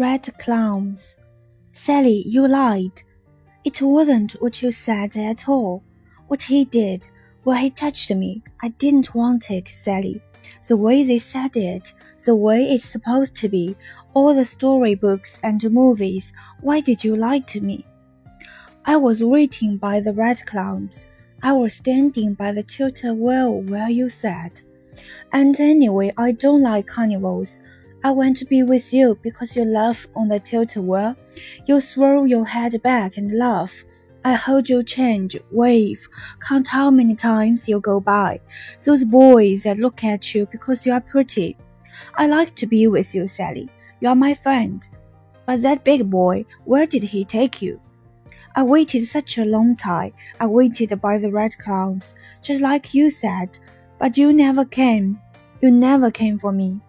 Red clowns. Sally, you lied. It wasn't what you said at all. What he did, well, he touched me. I didn't want it, Sally. The way they said it, the way it's supposed to be, all the storybooks and movies, why did you lie to me? I was waiting by the red clowns. I was standing by the tilt-a-whirl where you sat. And anyway, I don't like carnivals. I want to be with you because you laugh on the tilt-a-whirl. You throw your head back and laugh. I hold you change, wave, count how many times you go by. Those boys that look at you because you are pretty. I like to be with you, Sally. You are my friend. But that big boy, where did he take you? I waited such a long time. I waited by the red clowns, just like you said, but you never came. You never came for me.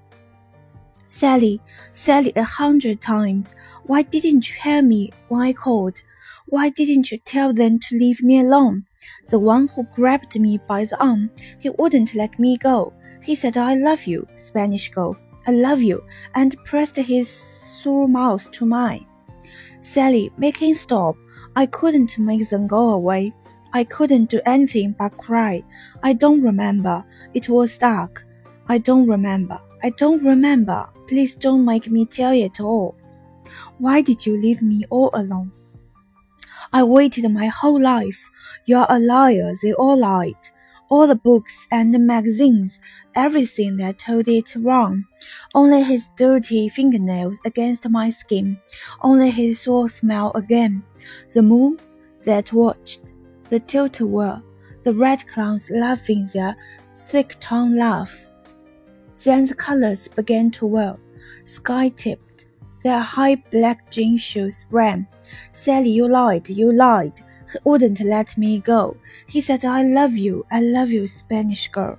Sally, Sally, a hundred times. Why didn't you hear me when I called? Why didn't you tell them to leave me alone? The one who grabbed me by the arm, he wouldn't let me go. He said, I love you, Spanish girl. I love you, and pressed his sore mouth to mine. Sally, make him stop. I couldn't make them go away. I couldn't do anything but cry. I don't remember. It was dark. I don't remember. I don't remember. Please don't make me tell it all. Why did you leave me all alone? I waited my whole life. You're a liar, they all lied. All the books and the magazines, everything that told it wrong. Only his dirty fingernails against my skin. Only his sore smell again. The moon that watched. The tilt-a-whirl. The red clowns laughing their thick-tongued laugh. Then the colors began to whirl. Sky-tipped. Their high black jean shoes ran. Sally, you lied, you lied. He wouldn't let me go. He said, I love you, I love you, Spanish girl.